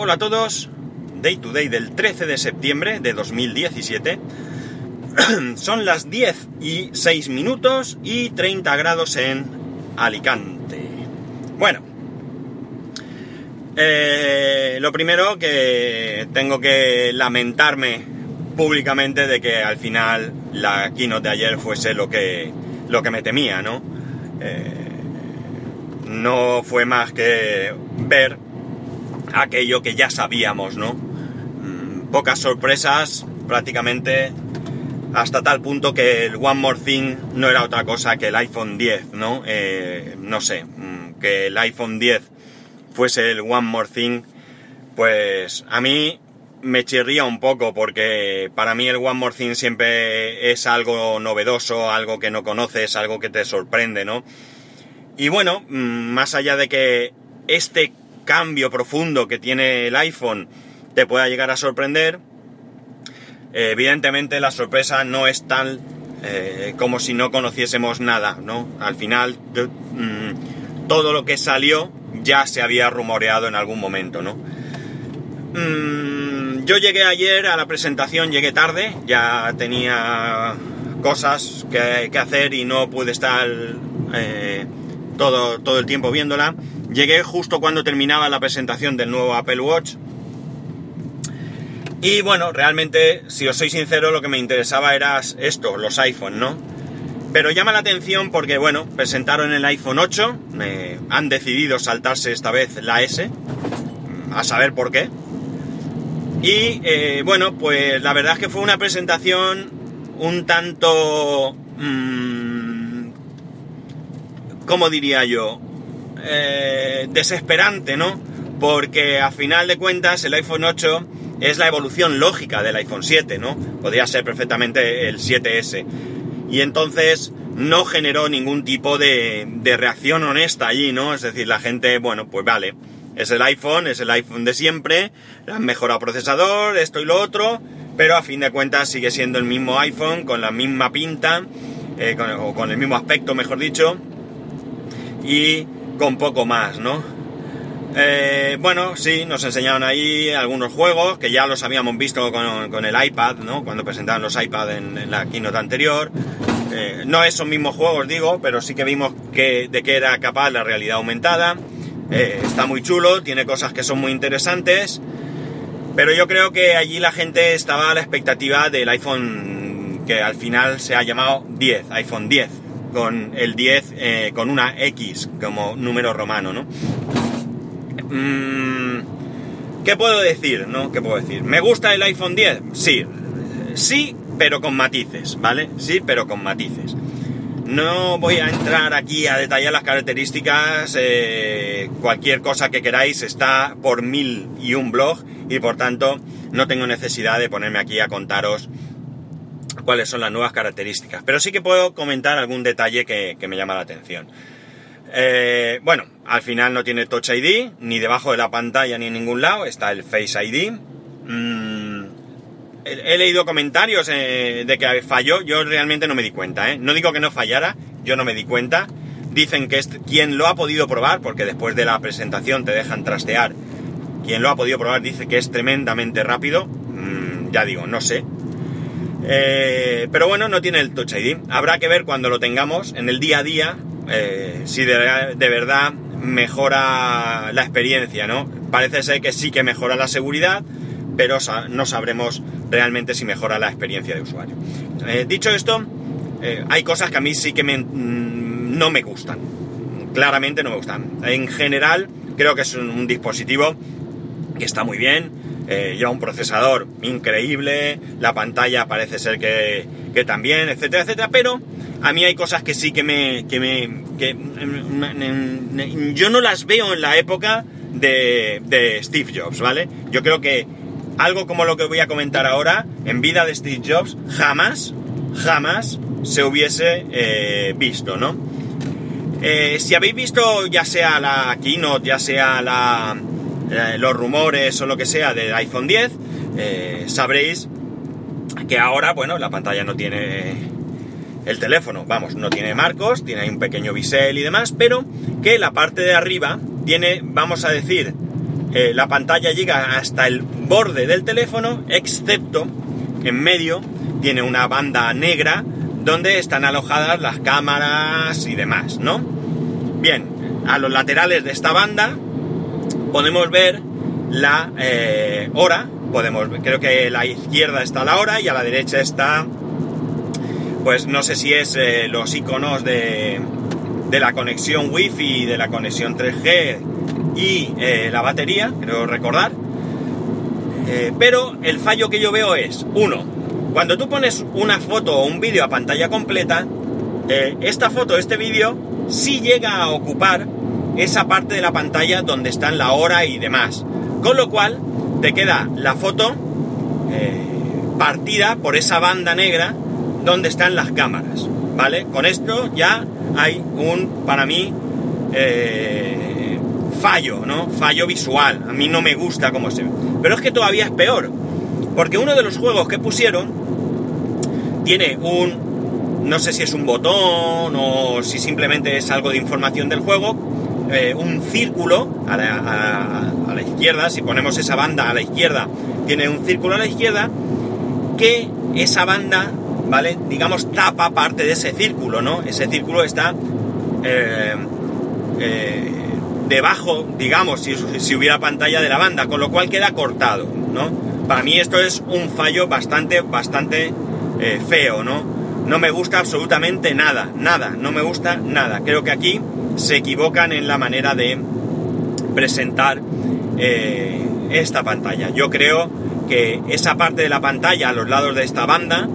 Hola a todos, Day to Day del 13 de septiembre de 2017. Son las 10 y 6 minutos y 30 grados en Alicante. Bueno, eh, lo primero que tengo que lamentarme públicamente de que al final la keynote de ayer fuese lo que, lo que me temía, ¿no? Eh, no fue más que ver aquello que ya sabíamos, ¿no? Mm, pocas sorpresas, prácticamente hasta tal punto que el One More Thing no era otra cosa que el iPhone 10, ¿no? Eh, no sé, mm, que el iPhone 10 fuese el One More Thing, pues a mí me chirría un poco porque para mí el One More Thing siempre es algo novedoso, algo que no conoces, algo que te sorprende, ¿no? Y bueno, mm, más allá de que este cambio profundo que tiene el iPhone te pueda llegar a sorprender, eh, evidentemente la sorpresa no es tal eh, como si no conociésemos nada, ¿no? Al final mm, todo lo que salió ya se había rumoreado en algún momento, ¿no? Mm, yo llegué ayer a la presentación, llegué tarde, ya tenía cosas que, hacer y no pude estar eh, todo, todo el tiempo viéndola. Llegué justo cuando terminaba la presentación del nuevo Apple Watch. Y bueno, realmente, si os soy sincero, lo que me interesaba era esto, los iPhone, ¿no? Pero llama la atención porque, bueno, presentaron el iPhone 8, me han decidido saltarse esta vez la S, a saber por qué. Y eh, bueno, pues la verdad es que fue una presentación un tanto... Mmm, ¿Cómo diría yo? Eh, desesperante, ¿no? Porque a final de cuentas el iPhone 8 es la evolución lógica del iPhone 7, ¿no? Podría ser perfectamente el 7S. Y entonces no generó ningún tipo de, reacción honesta allí, ¿no? Es decir, la gente, bueno, pues vale, es el iPhone, es el iPhone de siempre, han mejorado procesador, esto y lo otro, pero a fin de cuentas sigue siendo el mismo iPhone, con la misma pinta, eh, o con el mismo aspecto, mejor dicho, y con poco más, ¿no? Eh, bueno, sí, nos enseñaron ahí algunos juegos que ya los habíamos visto con, el iPad, ¿no? Cuando presentaban los iPad en, la keynote anterior. Eh, no esos mismos juegos, digo, pero sí que vimos que, de qué era capaz la realidad aumentada. Eh, está muy chulo, tiene cosas que son muy interesantes. Pero yo creo que allí la gente estaba a la expectativa del iPhone que al final se ha llamado 10, iPhone 10 con el 10 eh, con una X como número romano, ¿no? Mm, ¿Qué puedo decir, no? ¿Qué puedo decir? ¿Me gusta el iPhone 10? Sí, sí, pero con matices, ¿vale? Sí, pero con matices. No voy a entrar aquí a detallar las características, eh, cualquier cosa que queráis está por mil y un blog y por tanto no tengo necesidad de ponerme aquí a contaros cuáles son las nuevas características. Pero sí que puedo comentar algún detalle que, me llama la atención. Eh, bueno, al final no tiene Touch ID, ni debajo de la pantalla ni en ningún lado, está el Face ID. Mm, he, leído comentarios eh, de que falló, yo realmente no me di cuenta, ¿eh? No digo que no fallara, yo no me di cuenta. Dicen que es quien lo ha podido probar, porque después de la presentación te dejan trastear, quien lo ha podido probar dice que es tremendamente rápido. Mm, ya digo, no sé, eh, pero bueno, no tiene el Touch ID. Habrá que ver cuando lo tengamos en el día a día eh, si de, verdad mejora la experiencia, ¿no? Parece ser que sí que mejora la seguridad, pero no sabremos realmente si mejora la experiencia de usuario. Eh, dicho esto, hay cosas que a mí sí que mm, no me gustan. Claramente no me gustan. En general, creo que es un dispositivo que está muy bien, eh, lleva un procesador increíble, la pantalla parece ser que, también, etcétera, etcétera, pero a mí hay cosas que sí que me... Que me que, yo no las veo en la época de, Steve Jobs, ¿vale? Yo creo que algo como lo que voy a comentar ahora, en vida de Steve Jobs, jamás, jamás se hubiese eh, visto, ¿no? Eh, si habéis visto ya sea la keynote, ya sea la, eh, los rumores o lo que sea del iPhone 10, eh, sabréis que ahora, bueno, la pantalla no tiene el teléfono, vamos, no tiene marcos, tiene ahí un pequeño bisel y demás, pero que la parte de arriba tiene, vamos a decir, eh, la pantalla llega hasta el borde del teléfono, excepto en medio tiene una banda negra donde están alojadas las cámaras y demás, ¿no? Bien, a los laterales de esta banda podemos ver la eh, hora, podemos creo que a la izquierda está la hora y a la derecha está, pues no sé si es eh, los iconos de, de la conexión wifi, de la conexión 3G y eh, la batería, creo recordar. pero el fallo que yo veo es, uno, cuando tú pones una foto o un vídeo a pantalla completa, esta foto, este vídeo, sí llega a ocupar esa parte de la pantalla donde están la hora y demás. Con lo cual te queda la foto eh, partida por esa banda negra donde están las cámaras. ¿Vale? Con esto ya hay un, para mí, eh, fallo, ¿no? Fallo visual. A mí no me gusta cómo se ve. Pero es que todavía es peor. Porque uno de los juegos que pusieron tiene un, no sé si es un botón o si simplemente es algo de información del juego, eh, un círculo a la, izquierda, si ponemos esa banda a la izquierda, tiene un círculo a la izquierda, que esa banda, ¿vale? Digamos, tapa parte de ese círculo, ¿no? Ese círculo está eh, eh, debajo, digamos, si, si, hubiera pantalla de la banda, con lo cual queda cortado, ¿no? Para mí esto es un fallo bastante, bastante feo, ¿no? No me gusta absolutamente nada, nada, no me gusta nada. Creo que aquí se equivocan en la manera de presentar eh, esta pantalla. Yo creo que esa parte de la pantalla a los lados de esta banda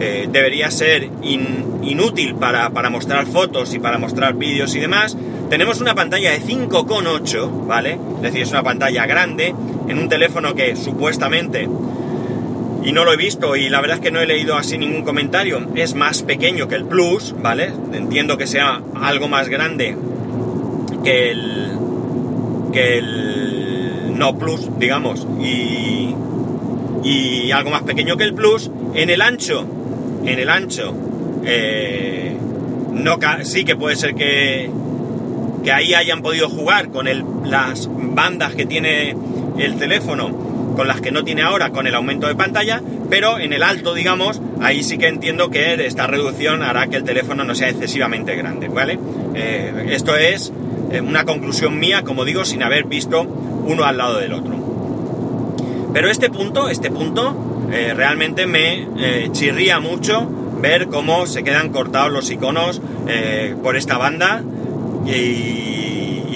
eh, debería ser inútil para, mostrar fotos y para mostrar vídeos y demás. Tenemos una pantalla de 5,8, ¿vale? Es decir, es una pantalla grande en un teléfono que supuestamente, y no lo he visto y la verdad es que no he leído así ningún comentario, es más pequeño que el Plus, ¿vale? Entiendo que sea algo más grande que el, que el No Plus, digamos, y, y algo más pequeño que el Plus. En el ancho, en el ancho, eh, no, sí que puede ser que, que ahí hayan podido jugar con el, las bandas que tiene el teléfono con las que no tiene ahora con el aumento de pantalla, pero en el alto, digamos, ahí sí que entiendo que esta reducción hará que el teléfono no sea excesivamente grande, ¿vale? Eh, esto es eh, una conclusión mía, como digo, sin haber visto uno al lado del otro. Pero este punto, este punto, eh, realmente me chirría mucho ver cómo se quedan cortados los iconos por esta banda y,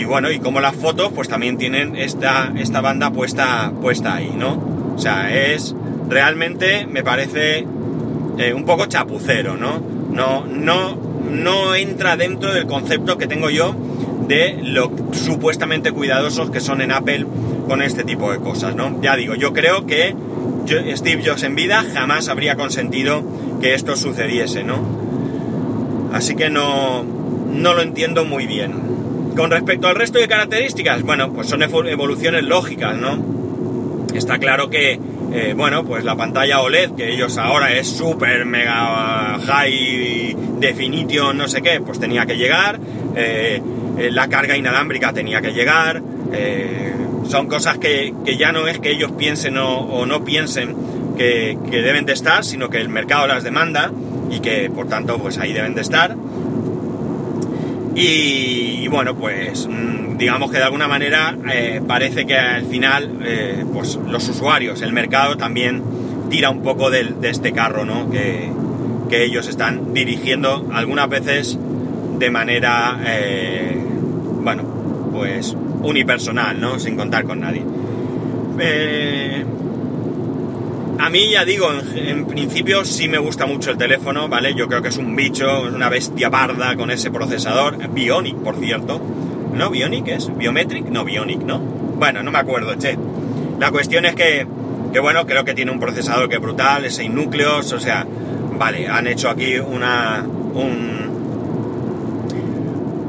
bueno, y cómo las fotos pues también tienen esta, esta banda puesta, puesta ahí, ¿no? O sea, es realmente me parece un poco chapucero, ¿no? No, no, no entra dentro del concepto que tengo yo de lo supuestamente cuidadosos que son en Apple con este tipo de cosas, ¿no? Ya digo, yo creo que Steve Jobs en vida jamás habría consentido que esto sucediese, ¿no? Así que no, no lo entiendo muy bien. Con respecto al resto de características, bueno, pues son evoluciones lógicas, ¿no? Está claro que, eh, bueno, pues la pantalla OLED, que ellos ahora es súper mega high definition, no sé qué, pues tenía que llegar. Eh, eh, la carga inalámbrica tenía que llegar, son cosas que, ya no es que ellos piensen o, no piensen que, deben de estar, sino que el mercado las demanda y que por tanto pues ahí deben de estar. Y, bueno, pues mm, digamos que de alguna manera eh, parece que al final pues los usuarios, el mercado también tira un poco de, este carro, ¿no? Que, que, ellos están dirigiendo algunas veces de manera bueno, pues unipersonal, ¿no? Sin contar con nadie. A mí ya digo, en, principio sí me gusta mucho el teléfono, ¿vale? Yo creo que es un bicho, una bestia parda con ese procesador, Bionic, por cierto. ¿No? ¿Bionic es? ¿Biometric? No, Bionic, ¿no? Bueno, no me acuerdo, che. La cuestión es que, que bueno, creo que tiene un procesador que es brutal, es 6 núcleos, o sea, vale, han hecho aquí una, un,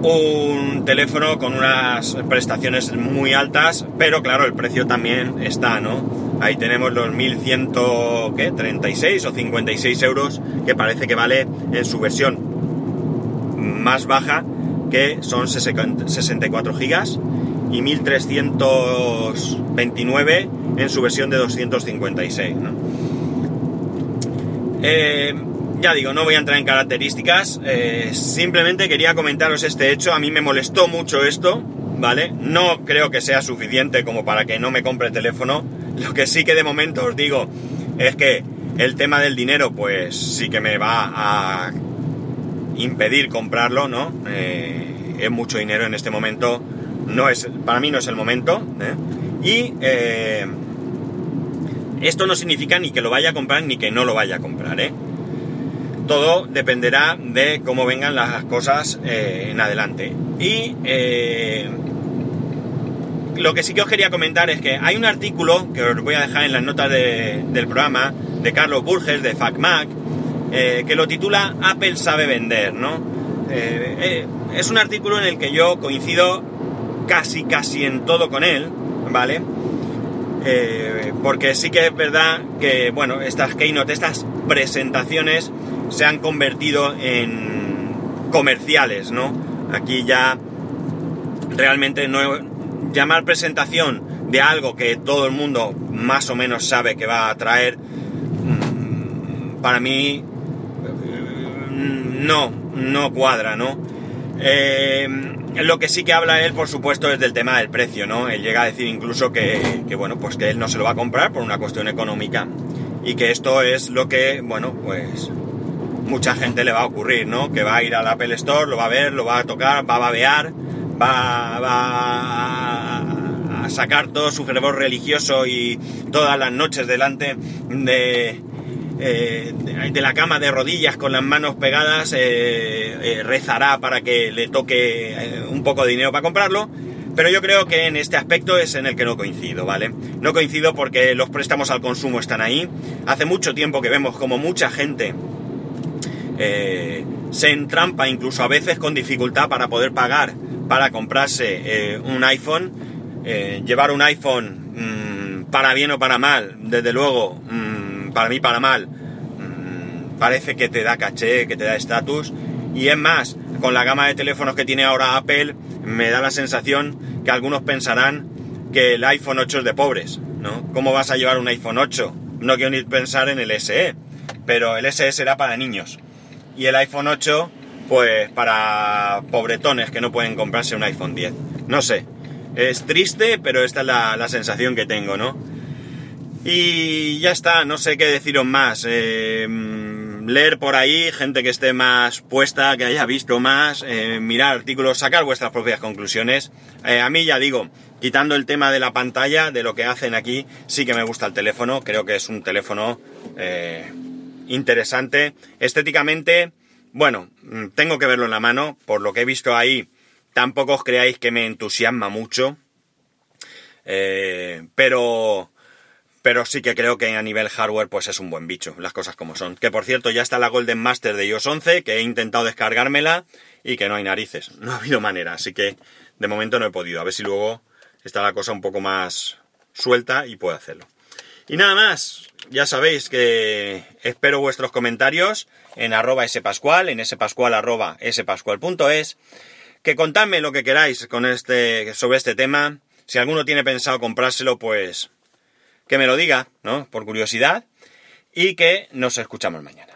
un teléfono con unas prestaciones muy altas, pero claro, el precio también está, ¿no? Ahí tenemos los 1136 o 56 euros que parece que vale en su versión más baja, que son 64 gigas y 1329 en su versión de 256. Eh, ya digo, no voy a entrar en características, eh, simplemente quería comentaros este hecho, a mí me molestó mucho esto, ¿vale? No creo que sea suficiente como para que no me compre teléfono, lo que sí que de momento os digo es que el tema del dinero pues sí que me va a impedir comprarlo, ¿no? Eh, es mucho dinero en este momento, no es, para mí no es el momento, ¿eh? y esto no significa ni que lo vaya a comprar ni que no lo vaya a comprar, ¿eh? Todo dependerá de cómo vengan las cosas eh, en adelante. Y eh, lo que sí que os quería comentar es que hay un artículo que os voy a dejar en las notas del programa de Carlos Burges de FacMac eh, que lo titula Apple sabe vender, ¿no? es un artículo en el que yo coincido casi, casi en todo con él, ¿vale? porque sí que es verdad que, bueno, estas keynote, estas presentaciones se han convertido en comerciales, ¿no? Aquí ya realmente no llamar presentación de algo que todo el mundo más o menos sabe que va a traer, mm, para mí mm, no, no cuadra, ¿no? Eh, lo que sí que habla él, por supuesto, es del tema del precio, ¿no? Él llega a decir incluso que, bueno, pues que él no se lo va a comprar por una cuestión económica y que esto es lo que, bueno, pues mucha gente le va a ocurrir, ¿no? Que va a ir al Apple Store, lo va a ver, lo va a tocar, va a babear, va, a sacar todo su fervor religioso y todas las noches delante de, eh, de la cama de rodillas con las manos pegadas, eh, eh, rezará para que le toque un poco de dinero para comprarlo. Pero yo creo que en este aspecto es en el que no coincido, ¿vale? No coincido porque los préstamos al consumo están ahí. Hace mucho tiempo que vemos como mucha gente se entrampa incluso a veces con dificultad para poder pagar para comprarse un iPhone. Eh, llevar un iPhone, mm, para bien o para mal, desde luego, mm, para mí para mal, mm, parece que te da caché, que te da estatus. Y es más, con la gama de teléfonos que tiene ahora Apple, me da la sensación que algunos pensarán que el iPhone 8 es de pobres, ¿no? ¿Cómo vas a llevar un iPhone 8? No quiero ni pensar en el SE, pero el SE será para niños y el iPhone 8 pues para pobretones que no pueden comprarse un iPhone 10. No sé, es triste, pero esta es la, sensación que tengo, ¿no? Y ya está, no sé qué deciros más. Eh, leer por ahí, gente que esté más puesta, que haya visto más, eh, mirar artículos, sacar vuestras propias conclusiones. Eh, a mí ya digo, quitando el tema de la pantalla, de lo que hacen aquí, sí que me gusta el teléfono, creo que es un teléfono interesante. Estéticamente, bueno, mm, tengo que verlo en la mano, por lo que he visto ahí, tampoco os creáis que me entusiasma mucho. Eh, pero pero sí que creo que a nivel hardware pues es un buen bicho, las cosas como son. Que por cierto ya está la Golden Master de iOS 11, que he intentado descargármela y que no hay narices, no ha habido manera, así que de momento no he podido, a ver si luego está la cosa un poco más suelta y puedo hacerlo. Y nada más, ya sabéis que espero vuestros comentarios en arroba spascual, en spascual arroba spascual.es, que contadme lo que queráis con este, sobre este tema. Si alguno tiene pensado comprárselo, pues que me lo diga, ¿no? Por curiosidad. Y que nos escuchamos mañana.